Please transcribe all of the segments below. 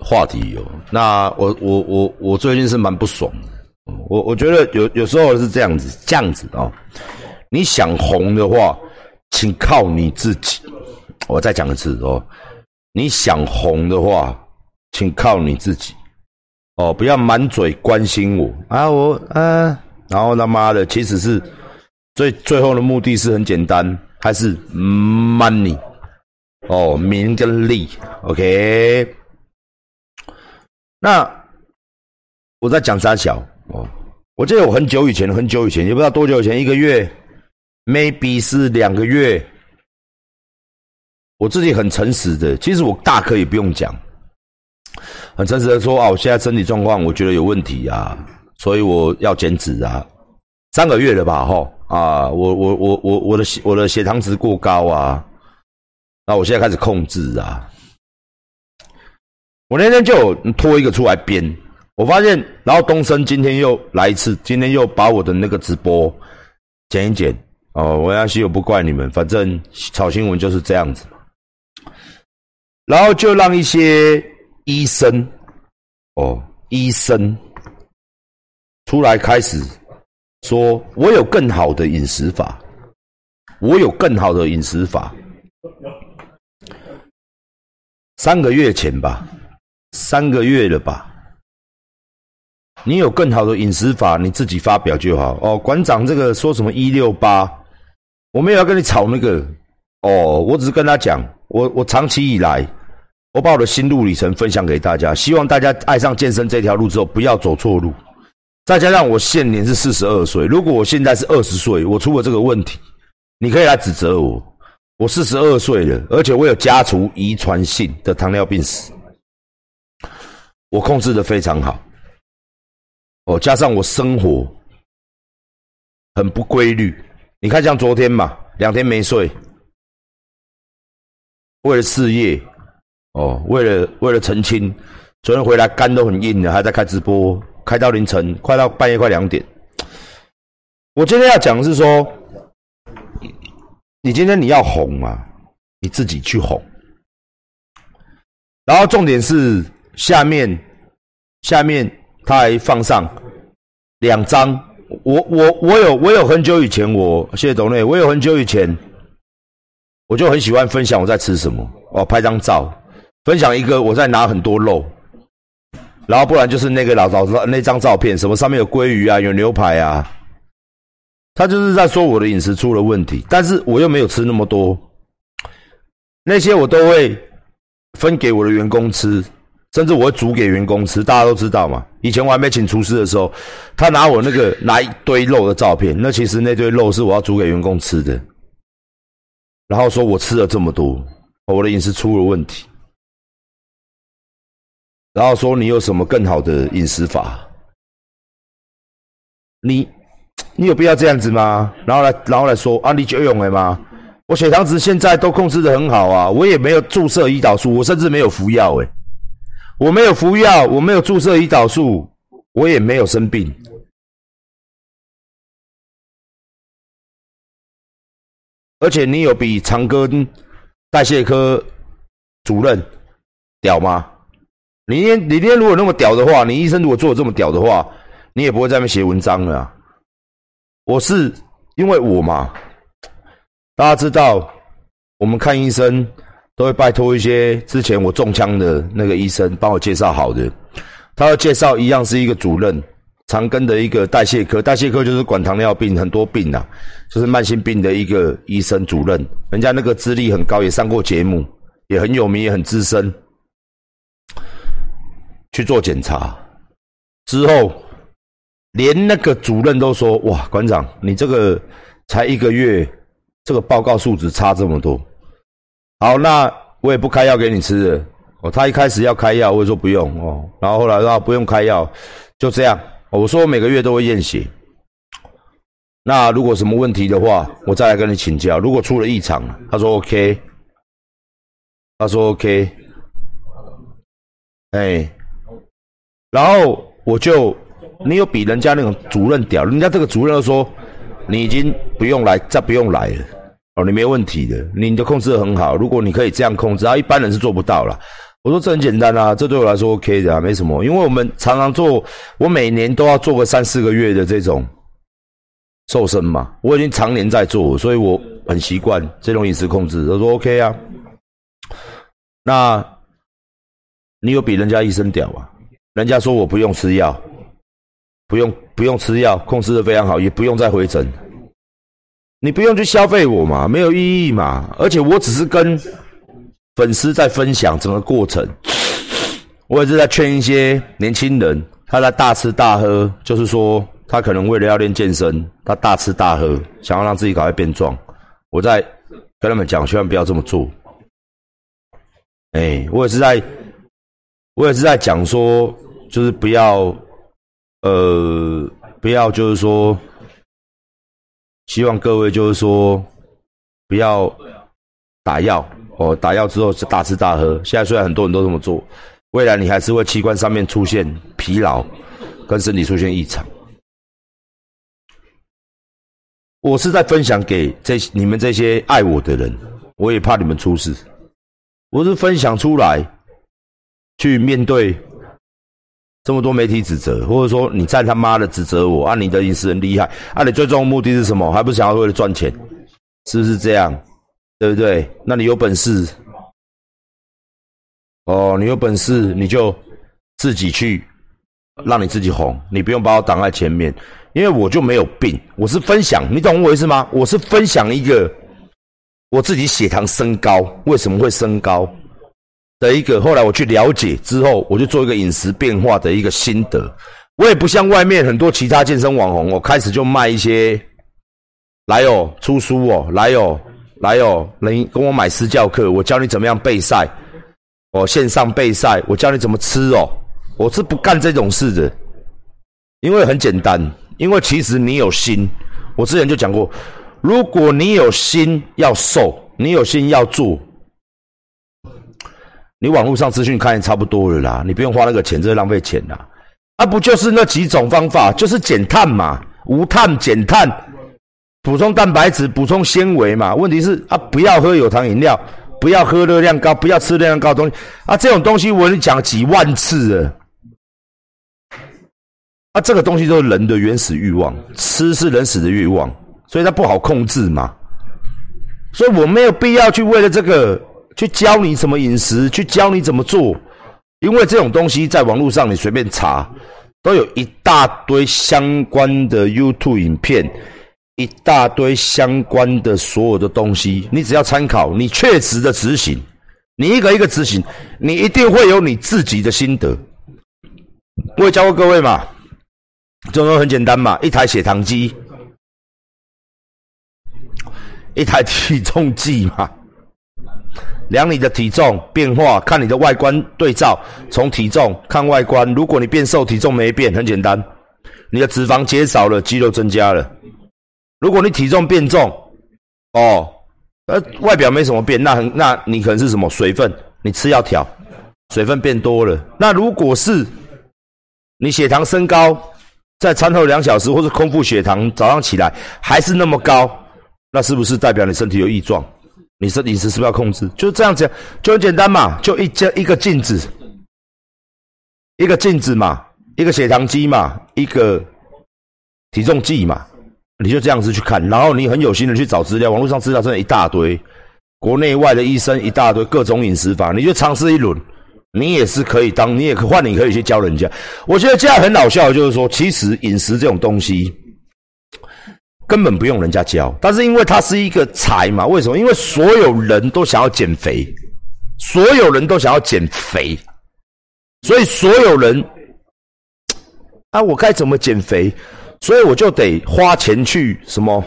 话题哦。那我我我我最近是蛮不爽的，我我觉得有有时候是这样子，这样子哦。你想红的话，请靠你自己。我再讲一次哦，你想红的话，请靠你自己。哦，不要满嘴关心我啊，我啊，然后他妈的，其实是最最后的目的是很简单，还是 money。哦，名跟利，OK。那我在讲三小哦，我记得我很久以前，很久以前，也不知道多久以前，一个月，maybe 是两个月。我自己很诚实的，其实我大可以不用讲，很诚实的说啊，我现在身体状况我觉得有问题啊，所以我要减脂啊，三个月了吧，吼啊，我我我我我的我的血糖值过高啊。那我现在开始控制啊！我那天就拖一个出来编，我发现，然后东升今天又来一次，今天又把我的那个直播剪一剪哦。我要西我不怪你们，反正炒新闻就是这样子嘛。然后就让一些医生哦，医生出来开始说，我有更好的饮食法，我有更好的饮食法。三个月前吧，三个月了吧？你有更好的饮食法，你自己发表就好哦。馆长这个说什么一六八，我没有要跟你吵那个哦，我只是跟他讲，我我长期以来，我把我的心路历程分享给大家，希望大家爱上健身这条路之后，不要走错路。再加上我现年是四十二岁，如果我现在是二十岁，我出了这个问题，你可以来指责我。我四十二岁了，而且我有家族遗传性的糖尿病史，我控制的非常好。哦，加上我生活很不规律，你看像昨天嘛，两天没睡，为了事业，哦，为了为了澄清，昨天回来肝都很硬了，还在开直播，开到凌晨，快到半夜快两点。我今天要讲的是说。你今天你要哄啊，你自己去哄。然后重点是下面，下面他还放上两张。我我我有我有很久以前，我谢谢董内，我有很久以前，我就很喜欢分享我在吃什么哦，拍张照，分享一个我在拿很多肉，然后不然就是那个老早那张照片，什么上面有鲑鱼啊，有牛排啊。他就是在说我的饮食出了问题，但是我又没有吃那么多，那些我都会分给我的员工吃，甚至我会煮给员工吃。大家都知道嘛，以前我还没请厨师的时候，他拿我那个拿一堆肉的照片，那其实那堆肉是我要煮给员工吃的，然后说我吃了这么多，我的饮食出了问题，然后说你有什么更好的饮食法，你。你有必要这样子吗？然后来，然后来说啊，你就用了吗？我血糖值现在都控制的很好啊，我也没有注射胰岛素，我甚至没有服药诶，我没有服药，我没有注射胰岛素，我也没有生病。而且你有比长庚代谢科主任屌吗？你今你今天如果那么屌的话，你医生如果做的这么屌的话，你也不会在那边写文章了。我是因为我嘛，大家知道，我们看医生都会拜托一些之前我中枪的那个医生帮我介绍好的。他要介绍一样是一个主任，长庚的一个代谢科，代谢科就是管糖尿病很多病呐，就是慢性病的一个医生主任。人家那个资历很高，也上过节目，也很有名，也很资深。去做检查之后。连那个主任都说：“哇，馆长，你这个才一个月，这个报告数值差这么多。好，那我也不开药给你吃了。哦，他一开始要开药，我说不用哦。然后后来说不用开药，就这样。我说我每个月都会验血。那如果什么问题的话，我再来跟你请教。如果出了异常，他说 OK，他说 OK，哎，然后我就。”你有比人家那种主任屌？人家这个主任说，你已经不用来，再不用来了哦，你没问题的，你的控制很好。如果你可以这样控制，啊，一般人是做不到了。我说这很简单啊，这对我来说 OK 的啊，没什么。因为我们常常做，我每年都要做个三四个月的这种瘦身嘛，我已经常年在做，所以我很习惯这种饮食控制。他说 OK 啊，那你有比人家医生屌啊？人家说我不用吃药，不用不用吃药，控制的非常好，也不用再回诊。你不用去消费我嘛，没有意义嘛。而且我只是跟粉丝在分享整个过程，我也是在劝一些年轻人，他在大吃大喝，就是说他可能为了要练健身，他大吃大喝，想要让自己赶快变壮。我在跟他们讲，千万不要这么做。哎，我也是在，我也是在讲说，就是不要，呃，不要就是说。希望各位就是说，不要打药哦，打药之后是大吃大喝。现在虽然很多人都这么做，未来你还是会器官上面出现疲劳，跟身体出现异常。我是在分享给这你们这些爱我的人，我也怕你们出事，我是分享出来，去面对。这么多媒体指责，或者说你再他妈的指责我啊！你的隐私很厉害啊！你最终目的是什么？还不是想要为了赚钱？是不是这样？对不对？那你有本事哦，你有本事你就自己去让你自己红，你不用把我挡在前面，因为我就没有病，我是分享，你懂我意思吗？我是分享一个我自己血糖升高为什么会升高。的一个，后来我去了解之后，我就做一个饮食变化的一个心得。我也不像外面很多其他健身网红，我开始就卖一些，来哦，出书哦，来哦，来哦，人跟我买私教课，我教你怎么样备赛，哦，线上备赛，我教你怎么吃哦，我是不干这种事的，因为很简单，因为其实你有心，我之前就讲过，如果你有心要瘦，你有心要做。你网络上资讯看也差不多了啦，你不用花那个钱，这是浪费钱啦。啊，不就是那几种方法，就是减碳嘛，无碳减碳，补充蛋白质，补充纤维嘛。问题是啊，不要喝有糖饮料，不要喝热量高，不要吃热量高的东西啊。这种东西我跟你讲几万次了。啊，这个东西都是人的原始欲望，吃是人死的欲望，所以它不好控制嘛。所以我没有必要去为了这个。去教你什么饮食，去教你怎么做，因为这种东西在网络上你随便查，都有一大堆相关的 YouTube 影片，一大堆相关的所有的东西，你只要参考，你确实的执行，你一个一个执行，你一定会有你自己的心得。我也教过各位嘛，这种很简单嘛，一台血糖机，一台 体重计嘛。量你的体重变化，看你的外观对照，从体重看外观。如果你变瘦，体重没变，很简单，你的脂肪减少了，肌肉增加了。如果你体重变重，哦，呃，外表没什么变，那很，那你可能是什么水分？你吃要调，水分变多了。那如果是你血糖升高，在餐后两小时或者空腹血糖，早上起来还是那么高，那是不是代表你身体有异状？你是饮食是不是要控制？就是这样子，就很简单嘛，就一家一个镜子，一个镜子嘛，一个血糖机嘛，一个体重计嘛，你就这样子去看，然后你很有心的去找资料，网络上资料真的一大堆，国内外的医生一大堆，各种饮食法，你就尝试一轮，你也是可以当，你也可换，你可以去教人家。我觉得这样很搞笑，就是说，其实饮食这种东西。根本不用人家教，但是因为它是一个财嘛，为什么？因为所有人都想要减肥，所有人都想要减肥，所以所有人 啊，我该怎么减肥？所以我就得花钱去什么？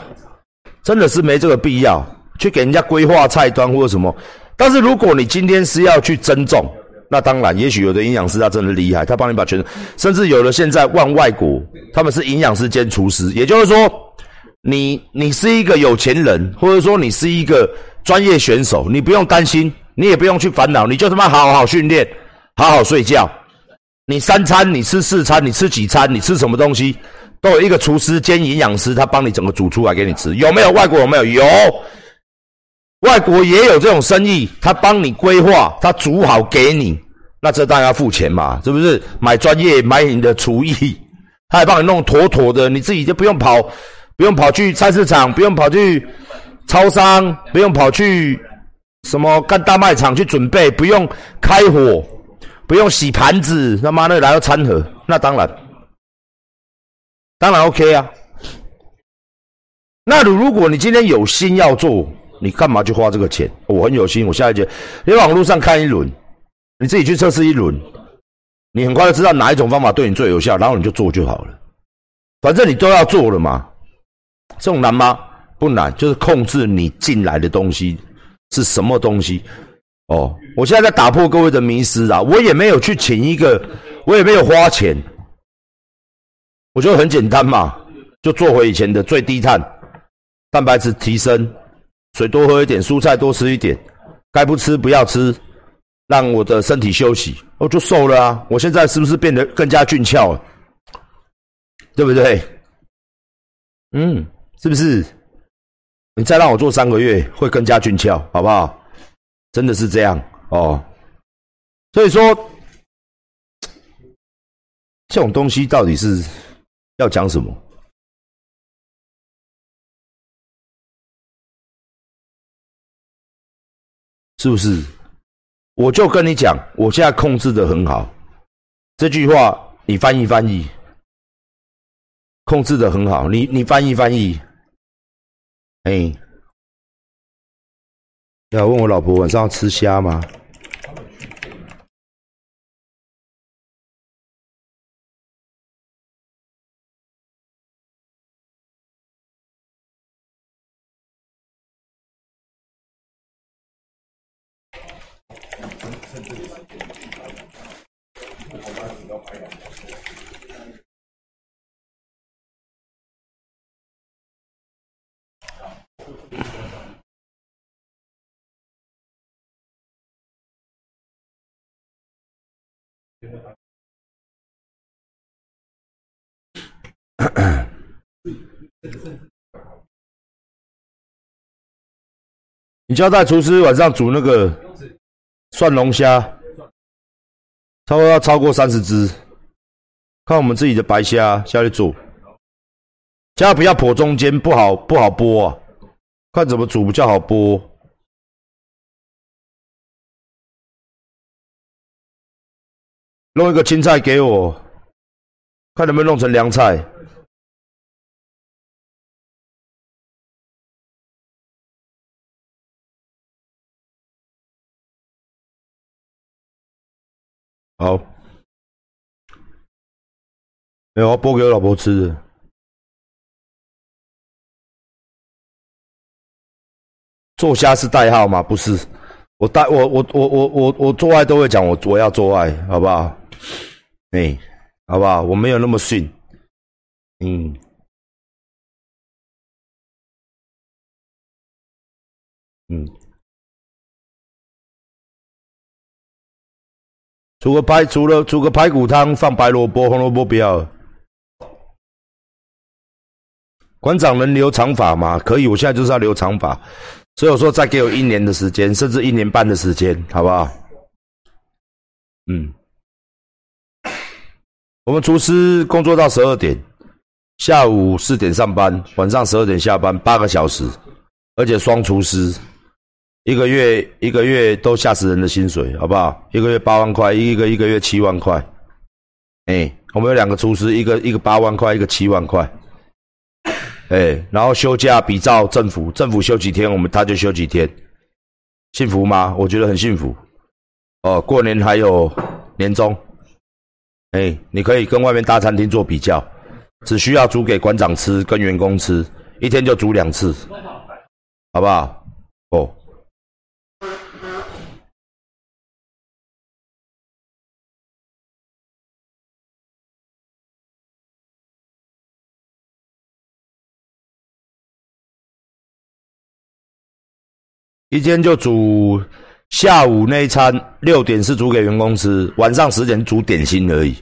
真的是没这个必要去给人家规划菜单或者什么。但是如果你今天是要去增重，那当然，也许有的营养师他真的厉害，他帮你把全身，甚至有的现在万外国他们是营养师兼厨师，也就是说。你你是一个有钱人，或者说你是一个专业选手，你不用担心，你也不用去烦恼，你就他妈好好训练，好好睡觉。你三餐你吃四餐，你吃几餐，你吃什么东西，都有一个厨师兼营养师，他帮你整个煮出来给你吃。有没有外国有没有？有。外国也有这种生意，他帮你规划，他煮好给你，那这当然要付钱嘛，是不是？买专业，买你的厨艺，他还帮你弄妥妥的，你自己就不用跑，不用跑去菜市场，不用跑去超商，不用跑去什么干大卖场去准备，不用开火，不用洗盘子，他妈的来到餐盒，那当然，当然 OK 啊。那如果你今天有心要做，你干嘛去花这个钱？我很有心，我下一节你网络上看一轮，你自己去测试一轮，你很快就知道哪一种方法对你最有效，然后你就做就好了。反正你都要做了嘛，这种难吗？不难，就是控制你进来的东西是什么东西。哦，我现在在打破各位的迷思啊！我也没有去请一个，我也没有花钱，我觉得很简单嘛，就做回以前的最低碳。蛋白质提升，水多喝一点，蔬菜多吃一点，该不吃不要吃，让我的身体休息，我就瘦了啊！我现在是不是变得更加俊俏了？对不对？嗯，是不是？你再让我做三个月，会更加俊俏，好不好？真的是这样哦。所以说，这种东西到底是要讲什么？是不是？我就跟你讲，我现在控制的很好。这句话你翻译翻译，控制的很好。你你翻译翻译。哎，要问我老婆晚上要吃虾吗？你交代厨师晚上煮那个蒜龙虾，差不多要超过三十只。看我们自己的白虾下去煮，虾不要破中间，不好不好剥啊。看怎么煮比较好剥。弄一个青菜给我，看能不能弄成凉菜。好，没有，我剥给我老婆吃的。做虾是代号吗？不是，我代我我我我我我做爱都会讲我我要做爱，好不好？哎，好不好？我没有那么逊，嗯，嗯。煮个排，除了煮个排骨汤，放白萝卜、红萝卜不要。馆长能留长发吗？可以，我现在就是要留长发，所以我说再给我一年的时间，甚至一年半的时间，好不好？嗯，我们厨师工作到十二点，下午四点上班，晚上十二点下班，八个小时，而且双厨师。一个月一个月都吓死人的薪水，好不好？一个月八万块，一个一个月七万块。哎，我们有两个厨师，一个一个八万块，一个七万块。哎，然后休假比照政府，政府休几天，我们他就休几天。幸福吗？我觉得很幸福。哦，过年还有年终。哎，你可以跟外面大餐厅做比较，只需要煮给馆长吃，跟员工吃，一天就煮两次，好不好？哦。一天就煮下午那一餐，六点是煮给员工吃，晚上十点煮点心而已。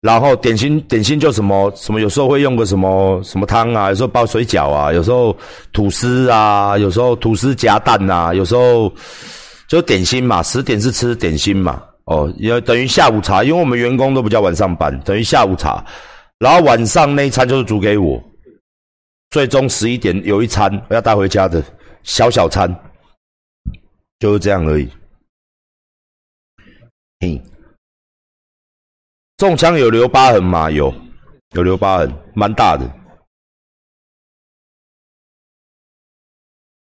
然后点心点心就什么什么，有时候会用个什么什么汤啊，有时候包水饺啊，有时候吐司啊，有时候吐司夹蛋呐，有时候就点心嘛，十点是吃点心嘛，哦，也等于下午茶，因为我们员工都比较晚上班，等于下午茶，然后晚上那一餐就是煮给我，最终十一点有一餐我要带回家的小小餐，就是这样而已，嘿。中枪有留疤痕吗？有，有留疤痕，蛮大的。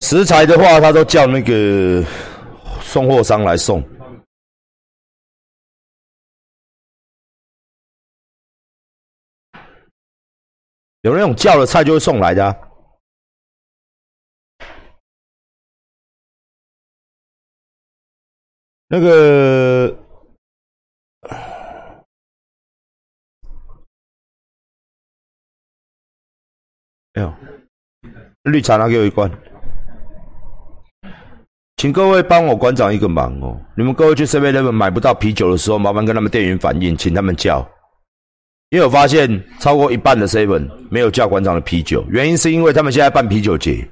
食材的话，他都叫那个送货商来送。有那种叫了菜就会送来的。那个。哎呦，绿茶拿给我一罐，请各位帮我馆长一个忙哦。你们各位去 Seven Eleven 买不到啤酒的时候，麻烦跟他们店员反映，请他们叫。因为我发现超过一半的 Seven 没有叫馆长的啤酒，原因是因为他们现在办啤酒节，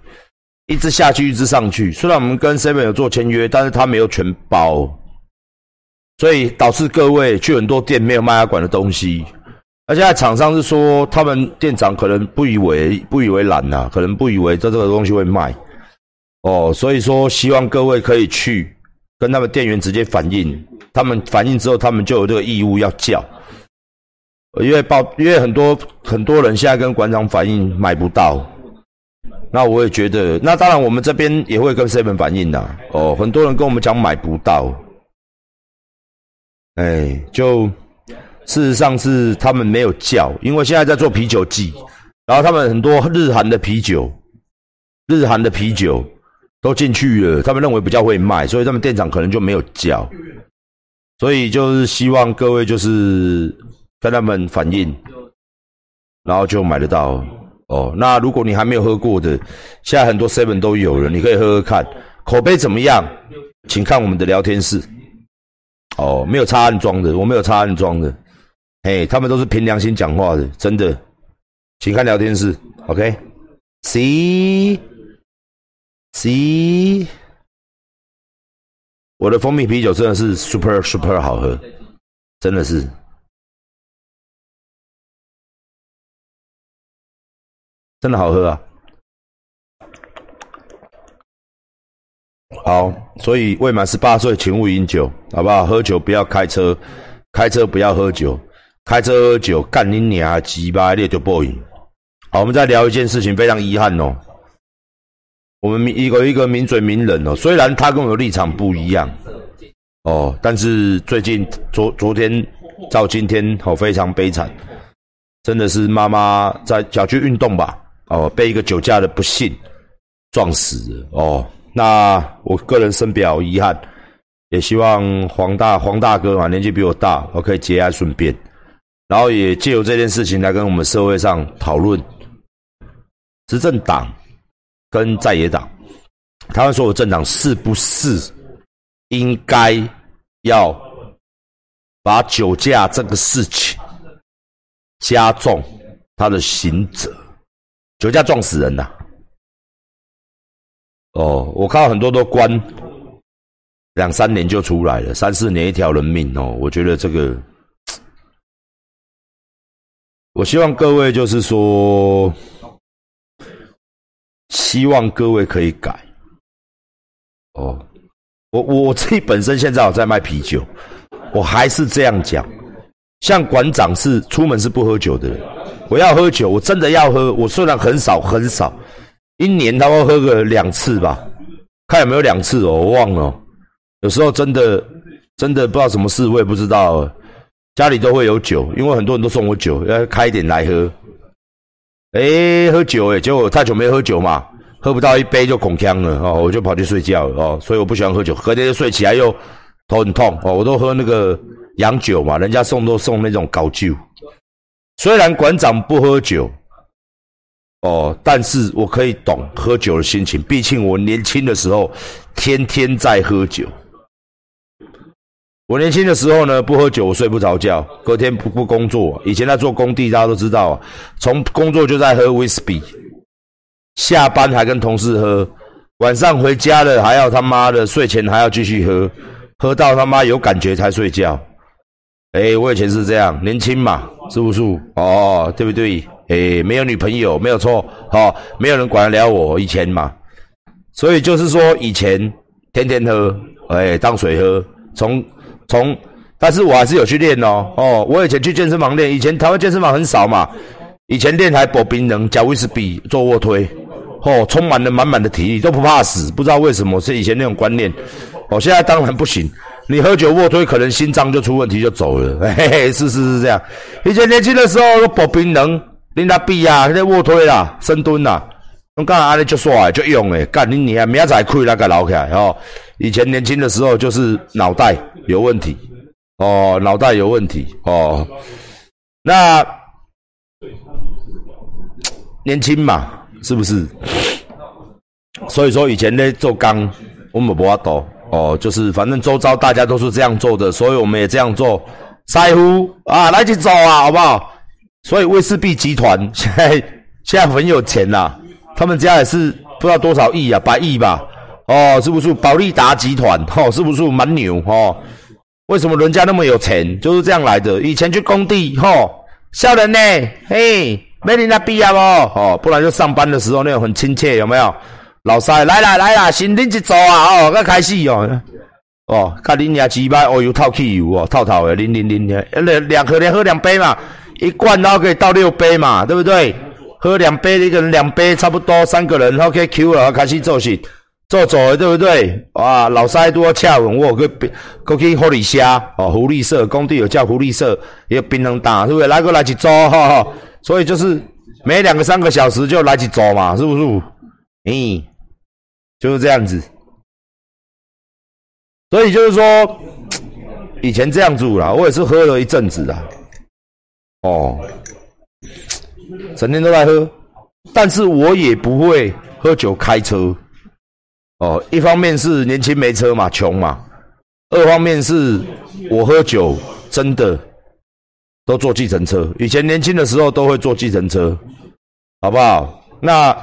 一直下去，一直上去。虽然我们跟 Seven 有做签约，但是他没有全包，所以导致各位去很多店没有卖他馆的东西。而且厂商是说，他们店长可能不以为不以为然呐，可能不以为这这个东西会卖，哦，所以说希望各位可以去跟他们店员直接反映，他们反映之后，他们就有这个义务要叫，因为报因为很多很多人现在跟馆长反映买不到，那我也觉得，那当然我们这边也会跟 seven 反映的，哦，很多人跟我们讲买不到，哎，就。事实上是他们没有叫，因为现在在做啤酒季，然后他们很多日韩的啤酒，日韩的啤酒都进去了，他们认为比较会卖，所以他们店长可能就没有叫，所以就是希望各位就是跟他们反映，然后就买得到。哦。那如果你还没有喝过的，现在很多 seven 都有了，你可以喝喝看，口碑怎么样？请看我们的聊天室。哦，没有插安装的，我没有插安装的。嘿，他们都是凭良心讲话的，真的，请看聊天室，OK？C，C，我的蜂蜜啤酒真的是 super super 好喝，真的是，真的好喝啊！好，所以未满十八岁请勿饮酒，好不好？喝酒不要开车，开车不要喝酒。开车喝酒，干你娘鸡巴烈就报应。好，我们再聊一件事情，非常遗憾哦。我们一个一个名嘴名人哦，虽然他跟我的立场不一样哦，但是最近昨昨天到今天哦，非常悲惨，真的是妈妈在小区运动吧哦，被一个酒驾的不幸撞死哦。那我个人深表遗憾，也希望黄大黄大哥嘛，年纪比我大，我可以节哀顺变。然后也借由这件事情来跟我们社会上讨论，执政党跟在野党，台湾所有政党是不是应该要把酒驾这个事情加重他的刑责？酒驾撞死人呐！哦，我看到很多都关两三年就出来了，三四年一条人命哦，我觉得这个。我希望各位就是说，希望各位可以改。哦，我我我自己本身现在我在卖啤酒，我还是这样讲。像馆长是出门是不喝酒的人，我要喝酒，我真的要喝。我虽然很少很少，一年他会喝个两次吧，看有没有两次哦，我忘了。有时候真的真的不知道什么事，我也不知道。家里都会有酒，因为很多人都送我酒，要开一点来喝。哎，喝酒哎，结果太久没喝酒嘛，喝不到一杯就恐呛了哦，我就跑去睡觉了哦，所以我不喜欢喝酒，隔天就睡起来又头很痛哦，我都喝那个洋酒嘛，人家送都送那种高酒。虽然馆长不喝酒哦，但是我可以懂喝酒的心情，毕竟我年轻的时候天天在喝酒。我年轻的时候呢，不喝酒我睡不着觉，隔天不不工作。以前在做工地，大家都知道，从工作就在喝威士忌，下班还跟同事喝，晚上回家了还要他妈的睡前还要继续喝，喝到他妈有感觉才睡觉。哎，我以前是这样，年轻嘛，是不是？哦，对不对？哎，没有女朋友，没有错，哦，没有人管得了我。以前嘛，所以就是说以前天天喝，哎，当水喝，从。从，但是我还是有去练哦。哦，我以前去健身房练，以前台湾健身房很少嘛。以前练台薄冰能加威士比做卧推，哦，充满了满满的体力，都不怕死。不知道为什么是以前那种观念。哦，现在当然不行。你喝酒卧推，可能心脏就出问题就走了。嘿嘿，是是是这样。以前年轻的时候，薄冰能练他臂啊，那卧推啦，深蹲啦，我刚才安尼就帅就用诶，干你你啊，明仔载开那个捞起来哦。以前年轻的时候就是脑袋有问题哦，脑袋有问题哦。那年轻嘛，是不是？所以说以前呢做钢，我们不法多哦，就是反正周遭大家都是这样做的，所以我们也这样做。腮胡啊，来去走啊，好不好？所以威士忌集团 现在现在很有钱呐，他们家也是不知道多少亿啊，百亿吧。哦，是不是保利达集团？哦，是不是蛮牛？哦，为什么人家那么有钱？就是这样来的。以前去工地，哦，笑人呢，嘿，没你那必要哦？哦，不然就上班的时候那种很亲切，有没有？老塞，来啦来啦，新领一组啊！哦，要开始哦，哦，看你家几百哦，油套汽油哦，套套的，零零零的，两两盒连喝两杯嘛，一罐然后可以倒六杯嘛，对不对？喝两杯，一个人两杯，差不多三个人，OK Q 了，开始做事。做做的对不对？哇，老塞多恰稳我个可去狐狸虾哦，狐狸社工地有叫狐狸社，也有冰能打，是不是？来个来一组哈哈，所以就是每两个三个小时就来一组嘛，是不是？嗯，就是这样子。所以就是说，以前这样住啦，我也是喝了一阵子啊。哦，整天都在喝，但是我也不会喝酒开车。哦，一方面是年轻没车嘛，穷嘛；二方面是我喝酒真的都坐计程车。以前年轻的时候都会坐计程车，好不好？那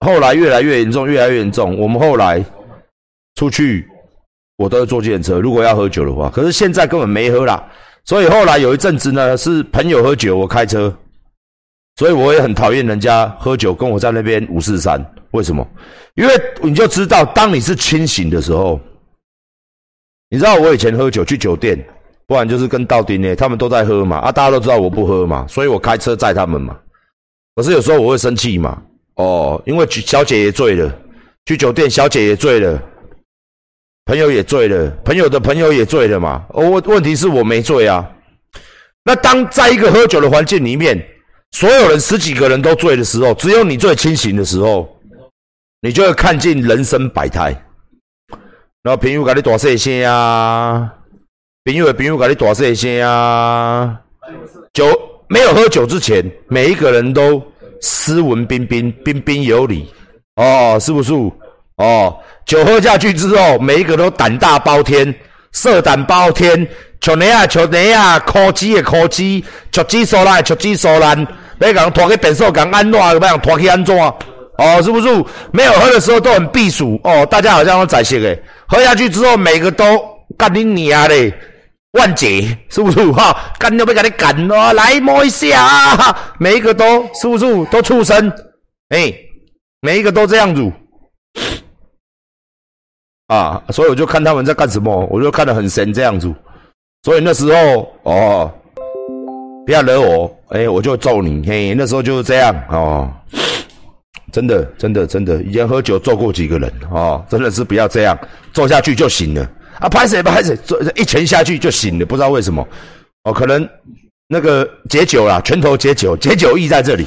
后来越来越严重，越来越严重。我们后来出去，我都会坐计程车。如果要喝酒的话，可是现在根本没喝啦。所以后来有一阵子呢，是朋友喝酒，我开车。所以我也很讨厌人家喝酒跟我在那边五四三，为什么？因为你就知道，当你是清醒的时候，你知道我以前喝酒去酒店，不然就是跟道丁呢，他们都在喝嘛，啊，大家都知道我不喝嘛，所以我开车载他们嘛。可是有时候我会生气嘛，哦，因为去小姐也醉了，去酒店小姐也醉了，朋友也醉了，朋友的朋友也醉了嘛。哦，问问题是我没醉啊。那当在一个喝酒的环境里面。所有人十几个人都醉的时候，只有你最清醒的时候，你就会看尽人生百态。然后朋友给你大声声啊，朋友的朋友给你大声声啊。酒没有喝酒之前，每一个人都斯文彬彬、彬彬有礼。哦，是不是？哦，酒喝下去之后，每一个都胆大包天，色胆包天。像你啊，像你啊，科技的科技，脚趾手烂，脚趾手烂，要讲拖去变手，讲安怎，要讲拖去安怎？哦，是不是？没有喝的时候都很避暑哦，大家好像都在些诶，喝下去之后，每个都干你娘嘞，万劫，是不是？哈，干都被给你干了，来摸一下啊，每一个都是不是都畜生？哎，每一个都这样子。啊，所以我就看他们在干什么，我就看得很神这样子。所以那时候哦，不要惹我，哎，我就揍你。嘿，那时候就是这样哦，真的，真的，真的，以前喝酒揍过几个人哦，真的是不要这样，揍下去就行了啊！拍谁拍谁，做一拳下去就醒了，不知道为什么哦，可能那个解酒啦，拳头解酒，解酒意在这里，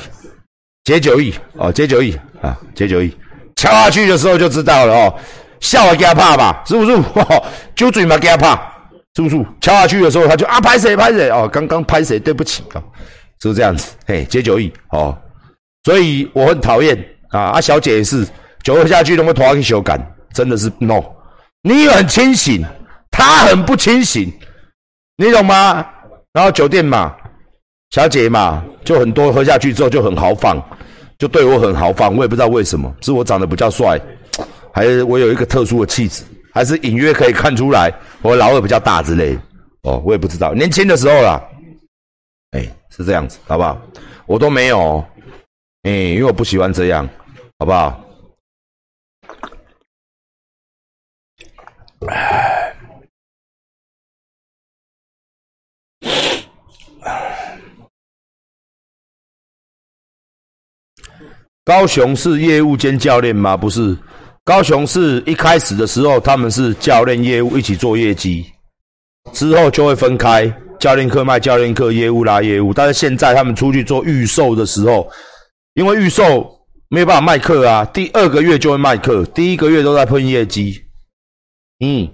解酒意哦，解酒意啊，解酒意，敲下去的时候就知道了哦，笑也给他怕吧，是不是？酒嘴嘛给他怕。是不是敲下去的时候，他就啊拍谁拍谁哦，刚刚拍谁，对不起啊，是不是这样子？嘿，解酒意哦，所以我很讨厌啊。啊，小姐也是酒喝下去都会拖去修改，真的是 no。你很清醒，他很不清醒，你懂吗？然后酒店嘛，小姐嘛，就很多喝下去之后就很豪放，就对我很豪放，我也不知道为什么，是我长得比较帅，还是我有一个特殊的气质，还是隐约可以看出来我老二比较大之类。哦，我也不知道，年轻的时候啦，哎，是这样子，好不好？我都没有，哎，因为我不喜欢这样，好不好？高雄是业务兼教练吗？不是，高雄是一开始的时候他们是教练业务一起做业绩，之后就会分开，教练课卖教练课，业务拉业务。但是现在他们出去做预售的时候，因为预售没有办法卖课啊，第二个月就会卖课，第一个月都在喷业绩。嗯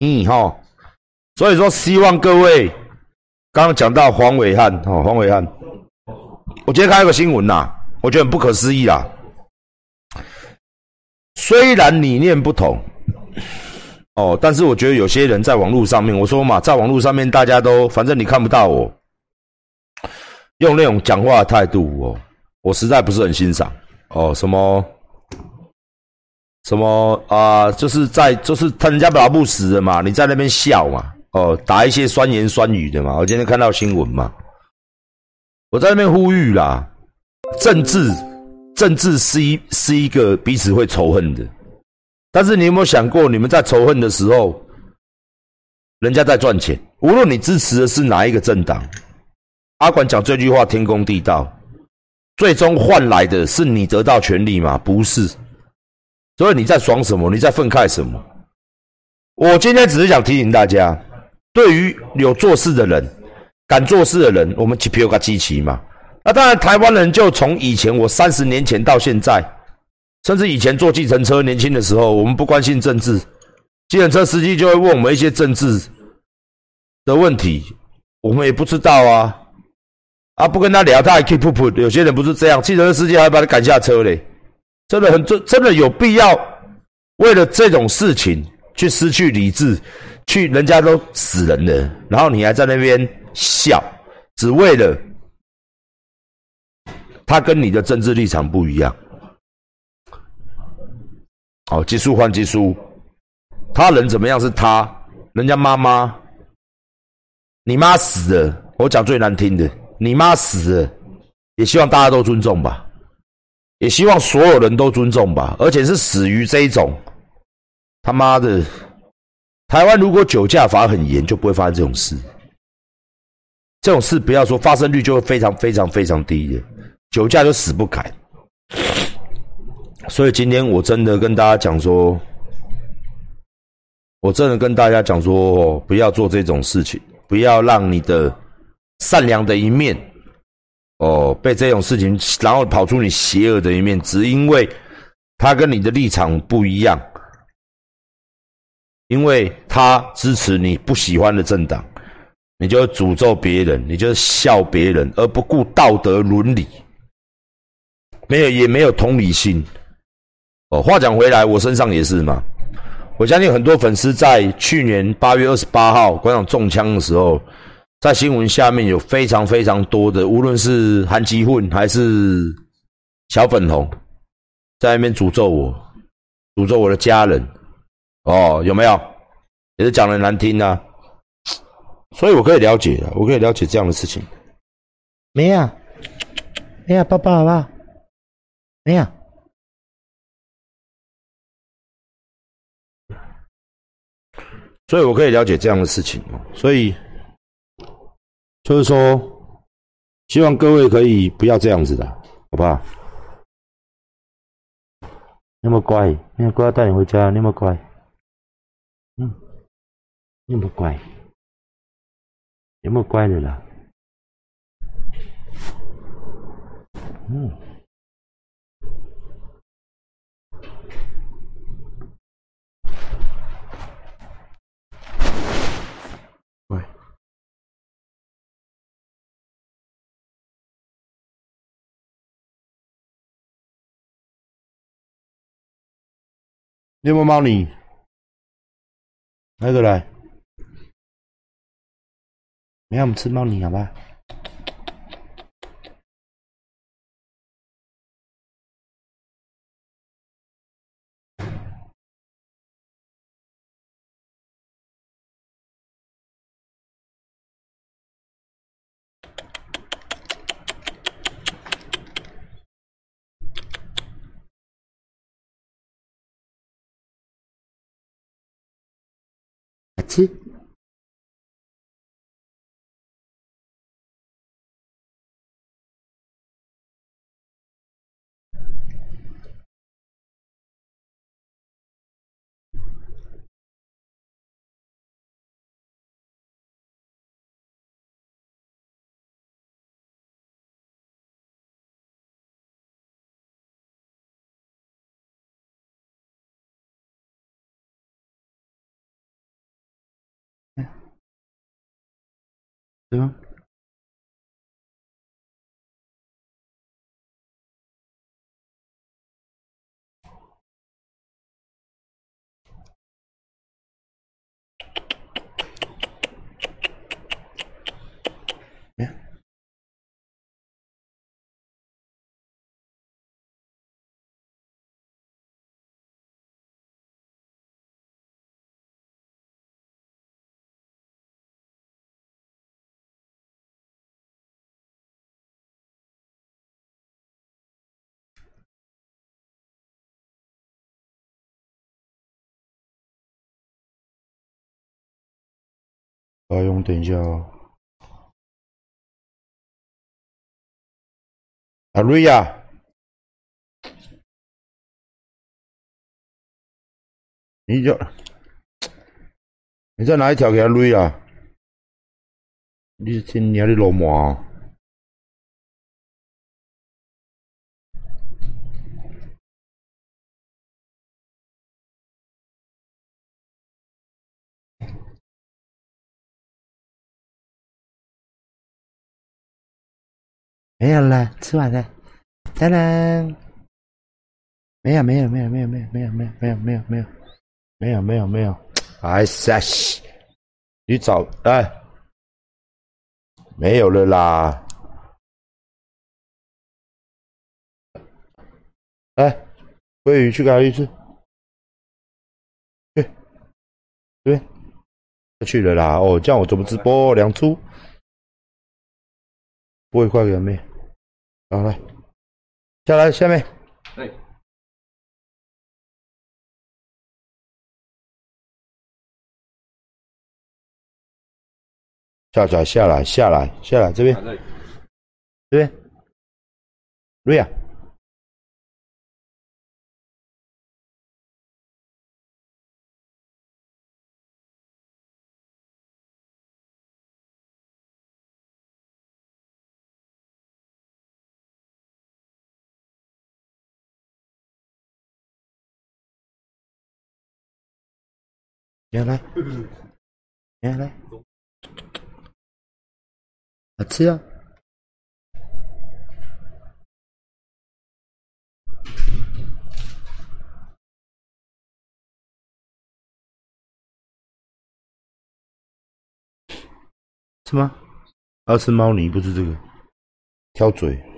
嗯哈，所以说希望各位刚刚讲到黄伟汉哦，黄伟汉，我今天看一个新闻呐。我觉得很不可思议啦。虽然理念不同，哦，但是我觉得有些人在网络上面，我说嘛，在网络上面大家都反正你看不到我，用那种讲话的态度哦，我实在不是很欣赏哦。什么什么啊？就是在就是他人家老不死的嘛，你在那边笑嘛，哦，打一些酸言酸语的嘛。我今天看到新闻嘛，我在那边呼吁啦。政治，政治是一是一个彼此会仇恨的，但是你有没有想过，你们在仇恨的时候，人家在赚钱。无论你支持的是哪一个政党，阿管讲这句话天公地道，最终换来的是你得到权利吗？不是。所以你在爽什么？你在愤慨什么？我今天只是想提醒大家，对于有做事的人、敢做事的人，我们去票个支持嘛。那当然，台湾人就从以前我三十年前到现在，甚至以前坐计程车，年轻的时候，我们不关心政治，计程车司机就会问我们一些政治的问题，我们也不知道啊，啊，不跟他聊，他还 keep 噗噗。有些人不是这样，计程车司机还把他赶下车嘞，真的很真，真的有必要为了这种事情去失去理智，去人家都死人了，然后你还在那边笑，只为了。他跟你的政治立场不一样。好，技术换技术，他人怎么样是他，人家妈妈，你妈死了，我讲最难听的，你妈死了，也希望大家都尊重吧，也希望所有人都尊重吧，而且是死于这一种他妈的，台湾如果酒驾罚很严，就不会发生这种事，这种事不要说发生率就会非常非常非常低的。酒驾就死不改，所以今天我真的跟大家讲说，我真的跟大家讲说，不要做这种事情，不要让你的善良的一面，哦，被这种事情，然后跑出你邪恶的一面，只因为他跟你的立场不一样，因为他支持你不喜欢的政党，你就诅咒别人，你就笑别人，而不顾道德伦理。没有，也没有同理心。哦，话讲回来，我身上也是嘛。我相信很多粉丝在去年八月二十八号馆长中枪的时候，在新闻下面有非常非常多的，无论是韩吉混还是小粉红，在那边诅咒我，诅咒我的家人。哦，有没有？也是讲的难听啊。所以我可以了解，我可以了解这样的事情。没有，没有，抱抱好不好？没有，所以我可以了解这样的事情哦。所以就是说，希望各位可以不要这样子的，好不好？那么乖，那么乖，带你回家，那么乖，嗯，那么乖，有没有乖的啦？你有没有猫你？哪个来？没有，我们吃猫泥好吧？Yeah. 阿勇，等一下哦。阿瑞亚，你叫你在哪一条给他瑞啊？你是今年的老母啊？没有了，吃完了，当当，没有没有没有没有没有没有没有没有没有没有没有没有没有，哎塞西，你找哎，没有了啦，哎，鲑鱼去哪里吃？去，这边，去了啦，哦，这样我怎么直播？两出，不会快给没？好来，下来下面。哎。下下下来下来下来这边，这边，瑞亚。来来，来来，来吃啊！吃吗？要吃猫泥，不是这个，挑嘴。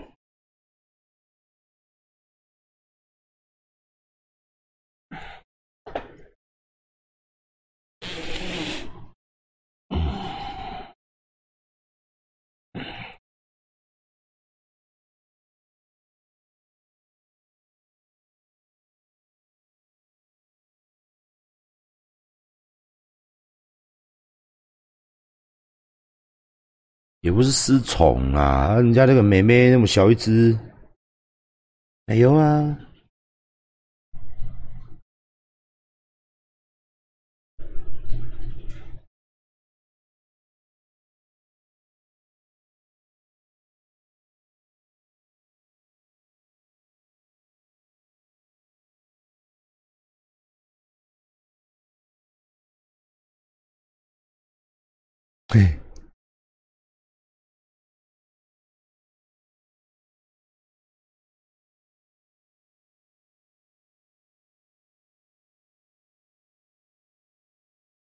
也不是失宠啊，人家那个妹妹那么小一只，没有啊。对。